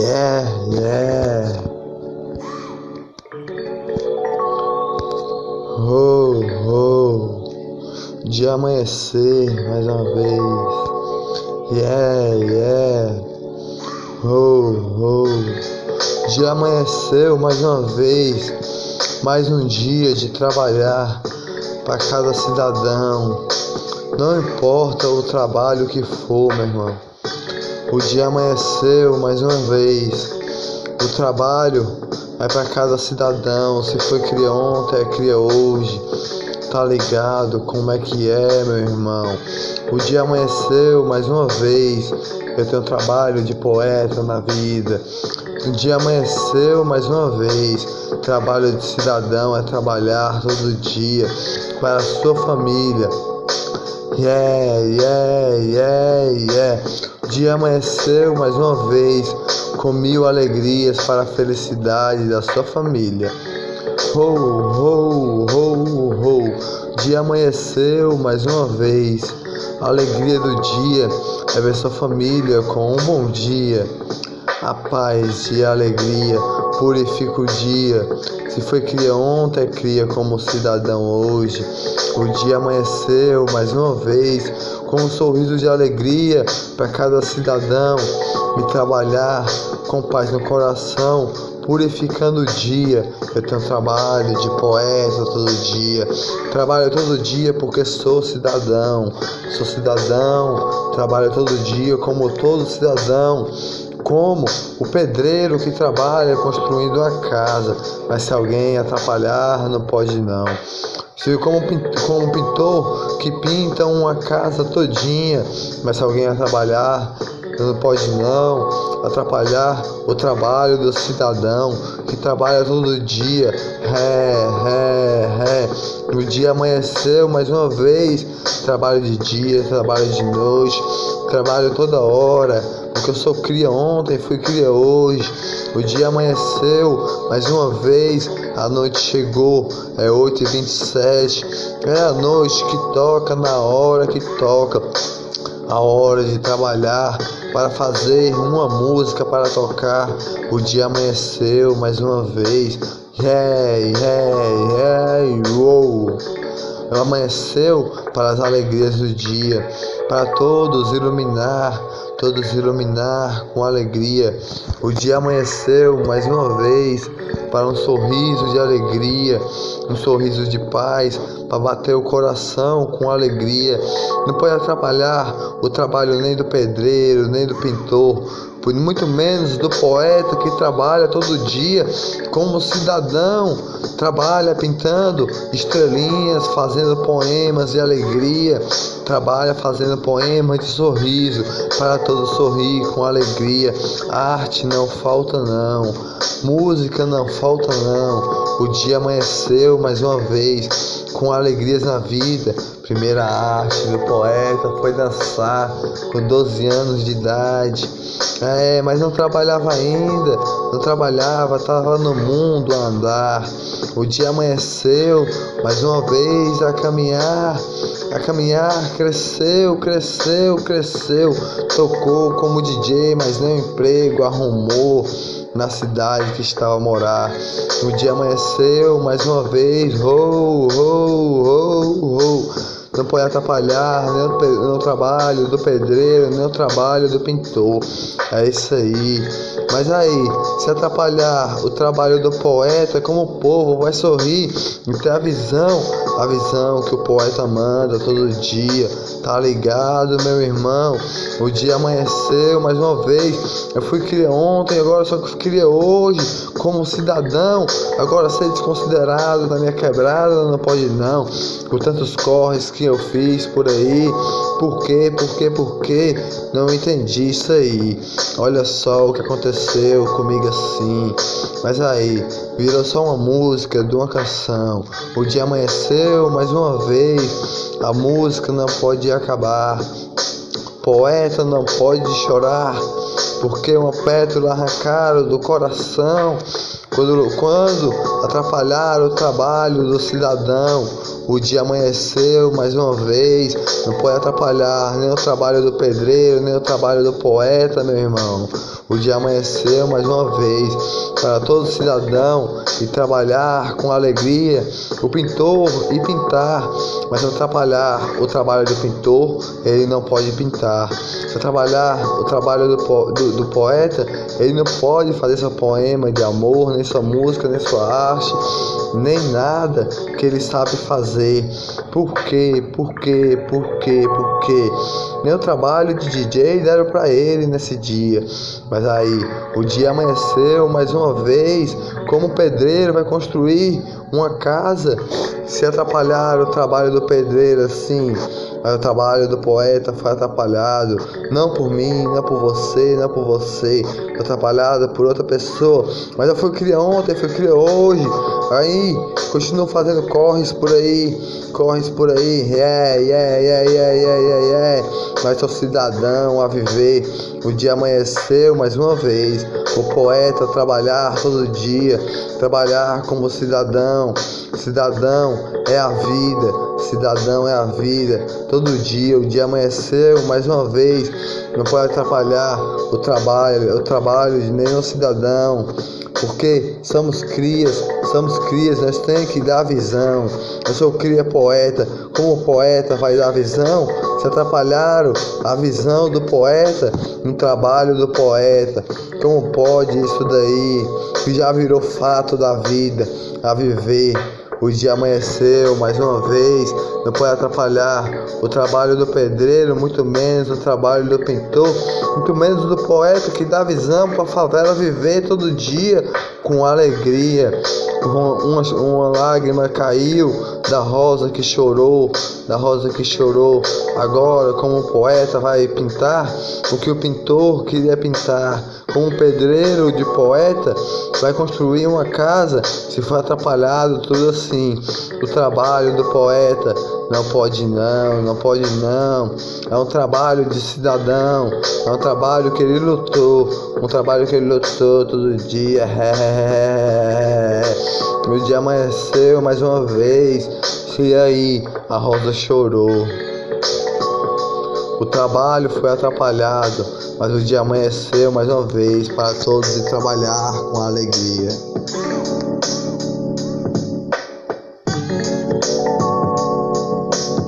Yeah, yeah. Oh, oh. Dia amanhecer mais uma vez. Yeah, yeah. Oh, oh. Dia amanheceu mais uma vez. Mais um dia de trabalhar para cada cidadão. Não importa o trabalho que for, meu irmão. O dia amanheceu mais uma vez. O trabalho é para cada cidadão. Se foi cria ontem, é cria hoje. Tá ligado como é que é, meu irmão? O dia amanheceu mais uma vez. Eu tenho trabalho de poeta na vida. O dia amanheceu mais uma vez. Trabalho de cidadão é trabalhar todo dia para a sua família. Yeah, yeah, yeah, yeah. Dia amanheceu mais uma vez com mil alegrias para a felicidade da sua família. Ho, ho, ho, ho. Dia amanheceu mais uma vez. A alegria do dia é ver sua família com um bom dia. A paz e a alegria purifica o dia. Se foi cria ontem, é cria como cidadão hoje. O dia amanheceu mais uma vez com um sorriso de alegria para cada cidadão. Me trabalhar com paz no coração, purificando o dia. Eu tenho trabalho de poeta todo dia. Trabalho todo dia porque sou cidadão. Sou cidadão, trabalho todo dia como todo cidadão como o pedreiro que trabalha construindo uma casa, mas se alguém atrapalhar, não pode não. Se como, como um pintor que pinta uma casa todinha, mas se alguém atrapalhar, não pode não atrapalhar o trabalho do cidadão que trabalha todo dia. Ré, ré, ré. O dia amanheceu mais uma vez. Trabalho de dia, trabalho de noite, trabalho toda hora porque eu sou cria ontem, fui cria hoje. O dia amanheceu mais uma vez, a noite chegou, é 8h27. É a noite que toca na hora que toca. A hora de trabalhar para fazer uma música para tocar. O dia amanheceu mais uma vez. Yeah, yeah, yeah, uou. Amanheceu para as alegrias do dia, para todos iluminar todos iluminar com alegria. O dia amanheceu mais uma vez para um sorriso de alegria, um sorriso de paz, para bater o coração com alegria. Não pode atrapalhar o trabalho nem do pedreiro, nem do pintor, muito menos do poeta que trabalha todo dia como cidadão, trabalha pintando estrelinhas, fazendo poemas de alegria, trabalha fazendo poemas de sorriso para todos sorrir com alegria. Arte não falta não, música não falta não. O dia amanheceu mais uma vez com alegrias na vida. Primeira arte do poeta foi dançar com 12 anos de idade. É, mas não trabalhava ainda, não trabalhava, estava no mundo a andar. O dia amanheceu, mais uma vez a caminhar, a caminhar, cresceu, cresceu, cresceu. Tocou como DJ, mas não emprego, arrumou na cidade que estava a morar. O dia amanheceu, mais uma vez, ho, ho, ho, ho não pode atrapalhar nem o, trabalho do pedreiro, nem o trabalho do pintor. É isso aí. Mas aí, se atrapalhar o trabalho do poeta, como o povo vai sorrir e ter a visão, a visão que o poeta manda todo dia. Tá ligado, meu irmão? O dia amanheceu mais uma vez. Eu fui criar ontem, agora só que queria hoje, como cidadão. Agora ser desconsiderado na minha quebrada não pode não. Por tantos corres que eu fiz por aí. Por quê? Por quê? Por quê? Não entendi isso aí. Olha só o que aconteceu comigo assim. Mas aí, virou só uma música de uma canção. O dia amanheceu mais uma vez. A música não pode acabar. Poeta não pode chorar. Porque uma pétala arrancaram do coração. Quando, quando atrapalharam o trabalho do cidadão, o dia amanheceu mais uma vez. Não pode atrapalhar nem o trabalho do pedreiro, nem o trabalho do poeta, meu irmão. O dia amanheceu mais uma vez para todo cidadão e trabalhar com alegria. O pintor e pintar, mas atrapalhar o trabalho do pintor, ele não pode pintar. Se trabalhar o trabalho do, do, do poeta, ele não pode fazer seu poema de amor, nem sua música, nem sua arte, nem nada que ele sabe fazer. Por quê? Por quê? Por quê? Por quê? Nem o trabalho de DJ deram para ele nesse dia. Mas aí, o dia amanheceu mais uma vez. Como o pedreiro vai construir uma casa? Se atrapalhar o trabalho do pedreiro assim, mas o trabalho do poeta foi atrapalhado, não por mim, não por você, não por você, foi atrapalhado por outra pessoa. Mas eu fui criar ontem, fui criar hoje. Aí, continuo fazendo corres por aí, corres por aí, yeah, yeah, yeah, yeah, yeah, yeah, yeah. Mas sou cidadão a viver. O dia amanheceu mais uma vez. O poeta trabalhar todo dia, trabalhar como cidadão. Cidadão é a vida, cidadão é a vida. Todo dia, o dia amanheceu mais uma vez. Não pode atrapalhar o trabalho, o trabalho de nenhum cidadão porque somos crias, somos crias, nós temos que dar visão. Eu sou cria poeta, como poeta vai dar visão? Se atrapalharam a visão do poeta no trabalho do poeta. Como pode isso daí, que já virou fato da vida, a viver? O dia amanheceu mais uma vez, não pode atrapalhar o trabalho do pedreiro, muito menos o trabalho do pintor, muito menos do poeta que dá visão para a favela viver todo dia com alegria. Uma, uma lágrima caiu da rosa que chorou, da rosa que chorou. Agora, como o poeta vai pintar o que o pintor queria pintar, como um pedreiro de poeta vai construir uma casa se for atrapalhado tudo assim. O trabalho do poeta não pode não, não pode não. É um trabalho de cidadão, é um trabalho que ele lutou, um trabalho que ele lutou todo dia. O dia amanheceu mais uma vez, e aí a rosa chorou. O trabalho foi atrapalhado, mas o dia amanheceu mais uma vez para todos trabalhar com alegria.